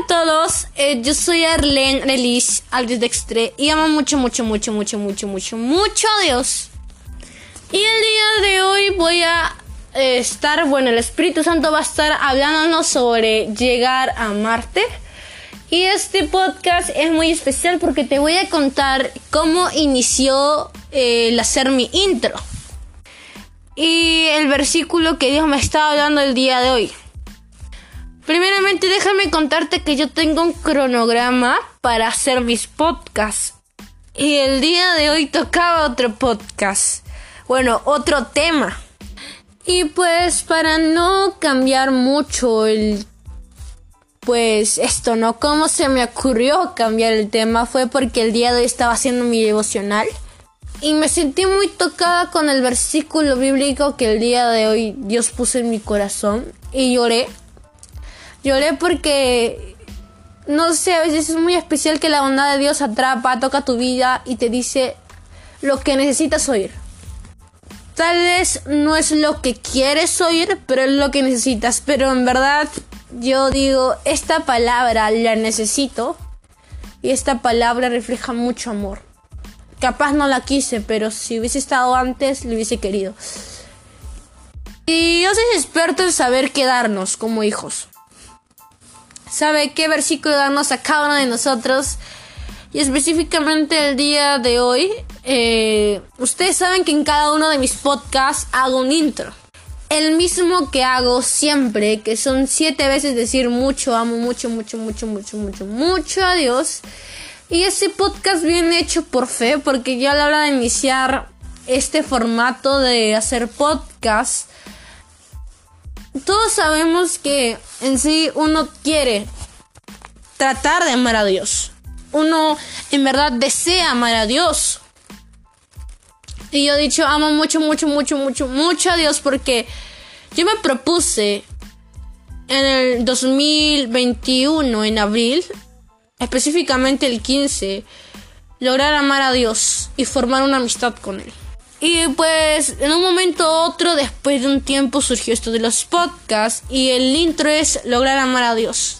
a todos, eh, yo soy Arlene Relis Aldis Dextre y amo mucho, mucho, mucho, mucho, mucho, mucho, mucho a Dios. Y el día de hoy voy a eh, estar, bueno, el Espíritu Santo va a estar hablándonos sobre llegar a Marte. Y este podcast es muy especial porque te voy a contar cómo inició eh, el hacer mi intro. Y el versículo que Dios me está hablando el día de hoy. Primeramente déjame contarte que yo tengo un cronograma para hacer mis podcasts. Y el día de hoy tocaba otro podcast. Bueno, otro tema. Y pues para no cambiar mucho el... Pues esto, ¿no? ¿Cómo se me ocurrió cambiar el tema? Fue porque el día de hoy estaba haciendo mi devocional. Y me sentí muy tocada con el versículo bíblico que el día de hoy Dios puso en mi corazón. Y lloré Lloré porque, no sé, a veces es muy especial que la bondad de Dios atrapa, toca tu vida y te dice lo que necesitas oír. Tal vez no es lo que quieres oír, pero es lo que necesitas. Pero en verdad yo digo, esta palabra la necesito y esta palabra refleja mucho amor. Capaz no la quise, pero si hubiese estado antes, lo hubiese querido. Y yo soy experto en saber quedarnos como hijos sabe qué versículo darnos a cada uno de nosotros. Y específicamente el día de hoy, eh, ustedes saben que en cada uno de mis podcasts hago un intro. El mismo que hago siempre, que son siete veces decir mucho, amo mucho, mucho, mucho, mucho, mucho, mucho a Dios. Y ese podcast viene hecho por fe, porque ya a la hora de iniciar este formato de hacer podcast, todos sabemos que en sí uno quiere tratar de amar a Dios. Uno en verdad desea amar a Dios. Y yo he dicho, amo mucho, mucho, mucho, mucho, mucho a Dios porque yo me propuse en el 2021, en abril, específicamente el 15, lograr amar a Dios y formar una amistad con Él. Y pues en un momento u otro, después de un tiempo, surgió esto de los podcasts y el intro es lograr amar a Dios.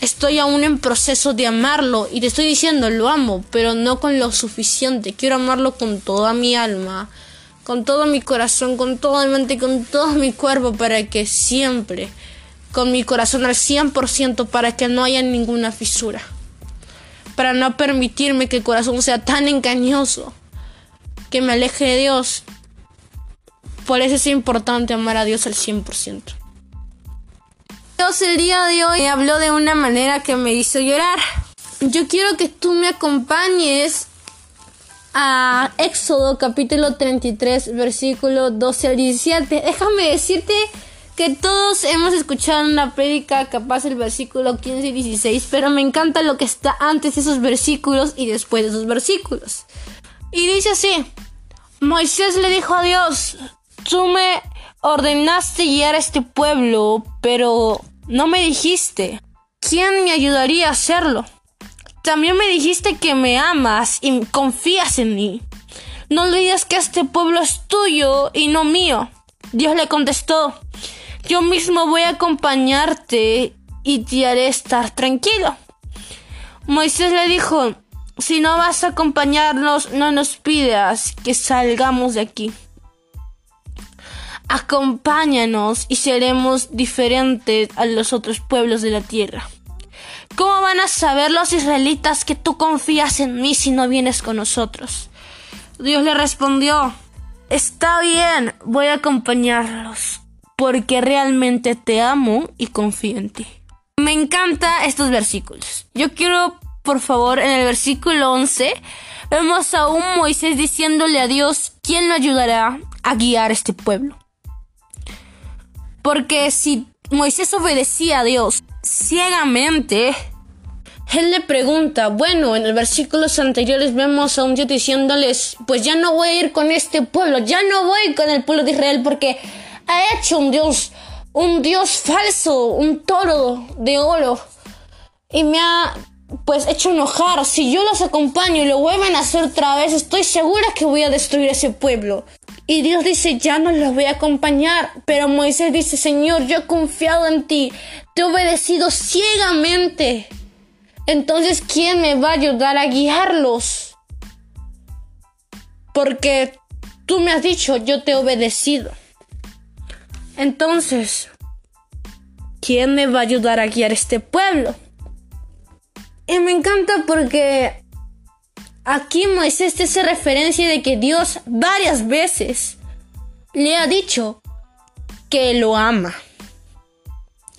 Estoy aún en proceso de amarlo y te estoy diciendo, lo amo, pero no con lo suficiente. Quiero amarlo con toda mi alma, con todo mi corazón, con toda mi mente, con todo mi cuerpo, para que siempre, con mi corazón al 100%, para que no haya ninguna fisura. Para no permitirme que el corazón sea tan engañoso que me aleje de Dios. Por eso es importante amar a Dios al 100%. Dios el día de hoy me habló de una manera que me hizo llorar. Yo quiero que tú me acompañes a Éxodo capítulo 33 versículo 12 al 17. Déjame decirte que todos hemos escuchado una prédica capaz el versículo 15 y 16, pero me encanta lo que está antes de esos versículos y después de esos versículos. Y dice así, Moisés le dijo a Dios, tú me ordenaste guiar a este pueblo, pero no me dijiste quién me ayudaría a hacerlo. También me dijiste que me amas y confías en mí. No olvides que este pueblo es tuyo y no mío. Dios le contestó, yo mismo voy a acompañarte y te haré estar tranquilo. Moisés le dijo, si no vas a acompañarnos, no nos pidas que salgamos de aquí. Acompáñanos y seremos diferentes a los otros pueblos de la tierra. ¿Cómo van a saber los israelitas que tú confías en mí si no vienes con nosotros? Dios le respondió, está bien, voy a acompañarlos, porque realmente te amo y confío en ti. Me encantan estos versículos. Yo quiero por favor, en el versículo 11, vemos a un Moisés diciéndole a Dios quién lo ayudará a guiar este pueblo. Porque si Moisés obedecía a Dios ciegamente, él le pregunta, bueno, en los versículos anteriores vemos a un Dios diciéndoles, pues ya no voy a ir con este pueblo, ya no voy con el pueblo de Israel porque ha hecho un Dios, un Dios falso, un toro de oro y me ha pues hecho enojar. Si yo los acompaño y lo vuelven a hacer otra vez, estoy segura que voy a destruir ese pueblo. Y Dios dice, ya no los voy a acompañar. Pero Moisés dice, Señor, yo he confiado en ti, te he obedecido ciegamente. Entonces, ¿quién me va a ayudar a guiarlos? Porque tú me has dicho, yo te he obedecido. Entonces, ¿quién me va a ayudar a guiar este pueblo? Y me encanta porque aquí Moisés te hace referencia de que Dios varias veces le ha dicho que lo ama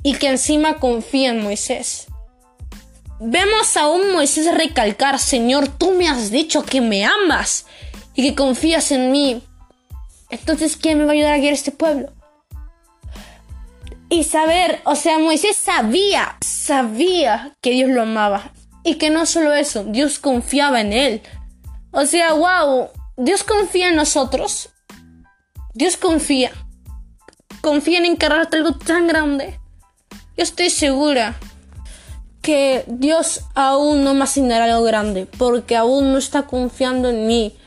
y que encima confía en Moisés. Vemos a un Moisés recalcar, Señor, tú me has dicho que me amas y que confías en mí. Entonces, ¿quién me va a ayudar a guiar este pueblo? Y saber, o sea, Moisés sabía, sabía que Dios lo amaba. Y que no solo eso, Dios confiaba en él. O sea, wow, Dios confía en nosotros. Dios confía. Confía en encargarte algo tan grande. Yo estoy segura que Dios aún no me asignará algo grande, porque aún no está confiando en mí.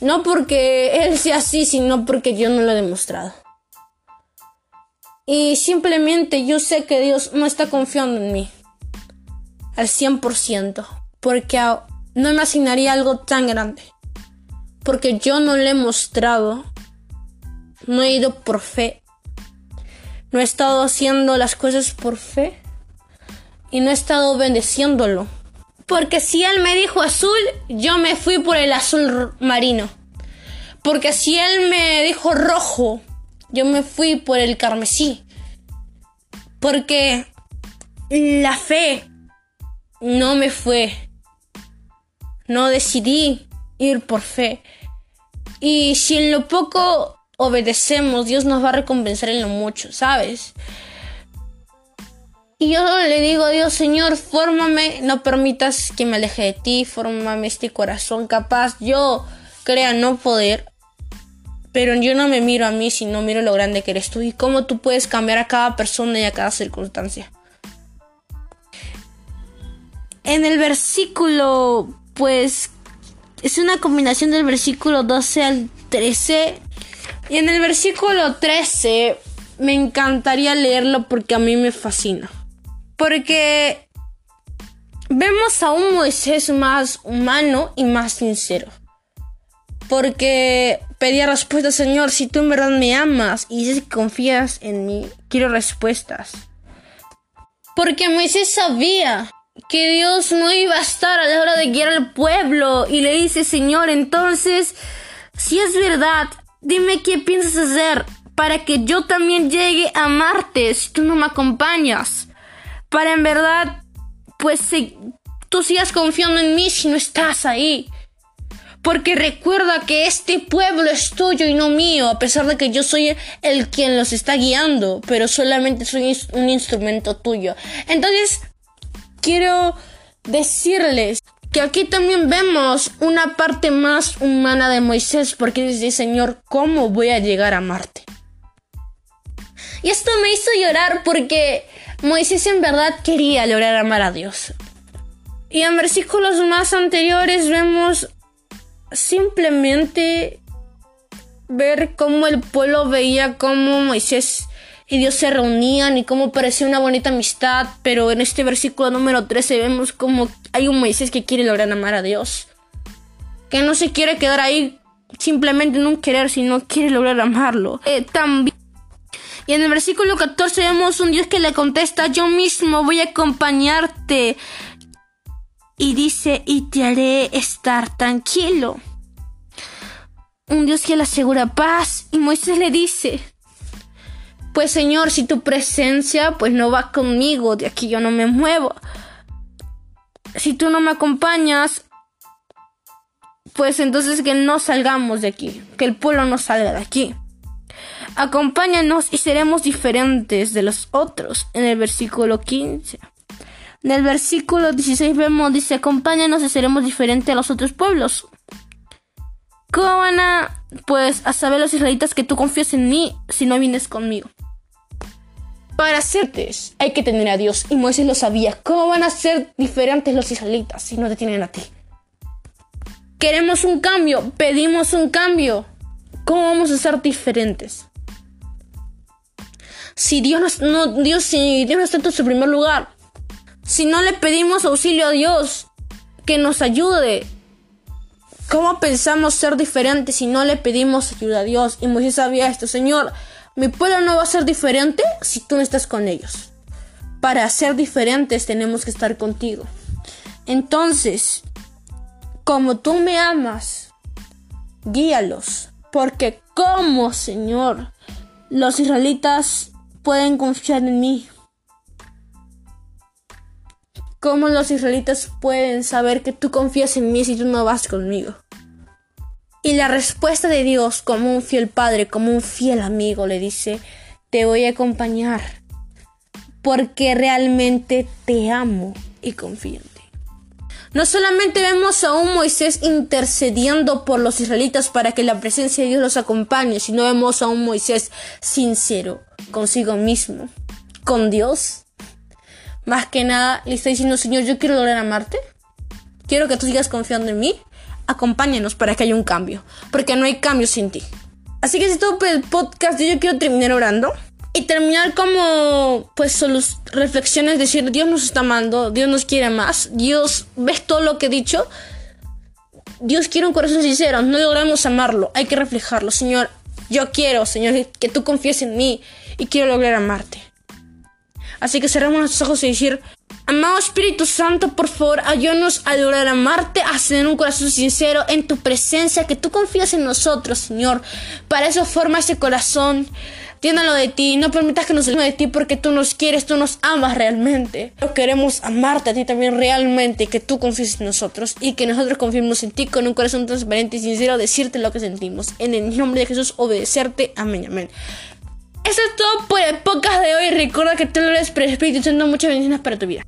No porque Él sea así, sino porque yo no lo he demostrado. Y simplemente yo sé que Dios no está confiando en mí al 100%, porque no me asignaría algo tan grande. Porque yo no le he mostrado, no he ido por fe, no he estado haciendo las cosas por fe y no he estado bendeciéndolo. Porque si él me dijo azul, yo me fui por el azul marino. Porque si él me dijo rojo, yo me fui por el carmesí. Porque la fe no me fue. No decidí ir por fe. Y si en lo poco obedecemos, Dios nos va a recompensar en lo mucho, ¿sabes? Y yo le digo a Dios, Señor, fórmame, no permitas que me aleje de ti, fórmame este corazón capaz. Yo crea no poder, pero yo no me miro a mí, sino miro lo grande que eres tú y cómo tú puedes cambiar a cada persona y a cada circunstancia. En el versículo, pues, es una combinación del versículo 12 al 13. Y en el versículo 13 me encantaría leerlo porque a mí me fascina. Porque vemos a un Moisés más humano y más sincero. Porque pedía respuestas, Señor, si tú en verdad me amas y dices que confías en mí, quiero respuestas. Porque Moisés sabía que Dios no iba a estar a la hora de guiar al pueblo y le dice, Señor, entonces, si es verdad, dime qué piensas hacer para que yo también llegue a amarte si tú no me acompañas para en verdad, pues tú sigas confiando en mí si no estás ahí. Porque recuerda que este pueblo es tuyo y no mío, a pesar de que yo soy el quien los está guiando, pero solamente soy un instrumento tuyo. Entonces, quiero decirles que aquí también vemos una parte más humana de Moisés, porque dice, Señor, ¿cómo voy a llegar a Marte? Y esto me hizo llorar porque Moisés en verdad quería lograr amar a Dios. Y en versículos más anteriores vemos simplemente ver cómo el pueblo veía cómo Moisés y Dios se reunían y cómo parecía una bonita amistad, pero en este versículo número 13 vemos cómo hay un Moisés que quiere lograr amar a Dios, que no se quiere quedar ahí simplemente en un querer, sino quiere lograr amarlo. Eh, también y en el versículo 14 vemos un Dios que le contesta, yo mismo voy a acompañarte. Y dice, y te haré estar tranquilo. Un Dios que le asegura paz. Y Moisés le dice, pues Señor, si tu presencia pues no va conmigo, de aquí yo no me muevo. Si tú no me acompañas, pues entonces que no salgamos de aquí, que el pueblo no salga de aquí. Acompáñanos y seremos diferentes de los otros. En el versículo 15. En el versículo 16 vemos, dice, acompáñanos y seremos diferentes a los otros pueblos. ¿Cómo van a, pues, a saber los israelitas que tú confías en mí si no vienes conmigo? Para hacerte hay que tener a Dios y Moisés lo sabía. ¿Cómo van a ser diferentes los israelitas si no te tienen a ti? Queremos un cambio, pedimos un cambio ¿Cómo vamos a ser diferentes? Si Dios no, Dios, si Dios no está en su primer lugar, si no le pedimos auxilio a Dios que nos ayude, ¿cómo pensamos ser diferentes si no le pedimos ayuda a Dios? Y Moisés sabía esto, Señor, mi pueblo no va a ser diferente si tú no estás con ellos. Para ser diferentes tenemos que estar contigo. Entonces, como tú me amas, guíalos. Porque como, Señor, los israelitas pueden confiar en mí. ¿Cómo los israelitas pueden saber que tú confías en mí si tú no vas conmigo? Y la respuesta de Dios, como un fiel padre, como un fiel amigo, le dice, te voy a acompañar porque realmente te amo y confío en ti. No solamente vemos a un Moisés intercediendo por los israelitas para que la presencia de Dios los acompañe, sino vemos a un Moisés sincero consigo mismo, con Dios. Más que nada le está diciendo, Señor, yo quiero lograr amarte. Quiero que tú sigas confiando en mí. Acompáñanos para que haya un cambio. Porque no hay cambio sin ti. Así que si todo el podcast, yo quiero terminar orando y terminar como pues sus reflexiones decir Dios nos está amando Dios nos quiere más Dios ves todo lo que he dicho Dios quiere un corazón sincero no logramos amarlo hay que reflejarlo Señor yo quiero Señor que tú confíes en mí y quiero lograr amarte así que cerramos nuestros ojos y decir Amado Espíritu Santo, por favor, ayúdanos a lograr amarte, a tener un corazón sincero en tu presencia, que tú confías en nosotros, Señor. Para eso forma ese corazón Tiéndalo de ti, no permitas que nos salgamos de ti porque tú nos quieres, tú nos amas realmente. Queremos amarte a ti también realmente, que tú confíes en nosotros y que nosotros confiemos en ti con un corazón transparente y sincero, decirte lo que sentimos. En el nombre de Jesús, obedecerte. Amén, amén. Eso es todo por el podcast de hoy. Recuerda que te lo eres, pero Espíritu Santo, muchas bendiciones para tu vida.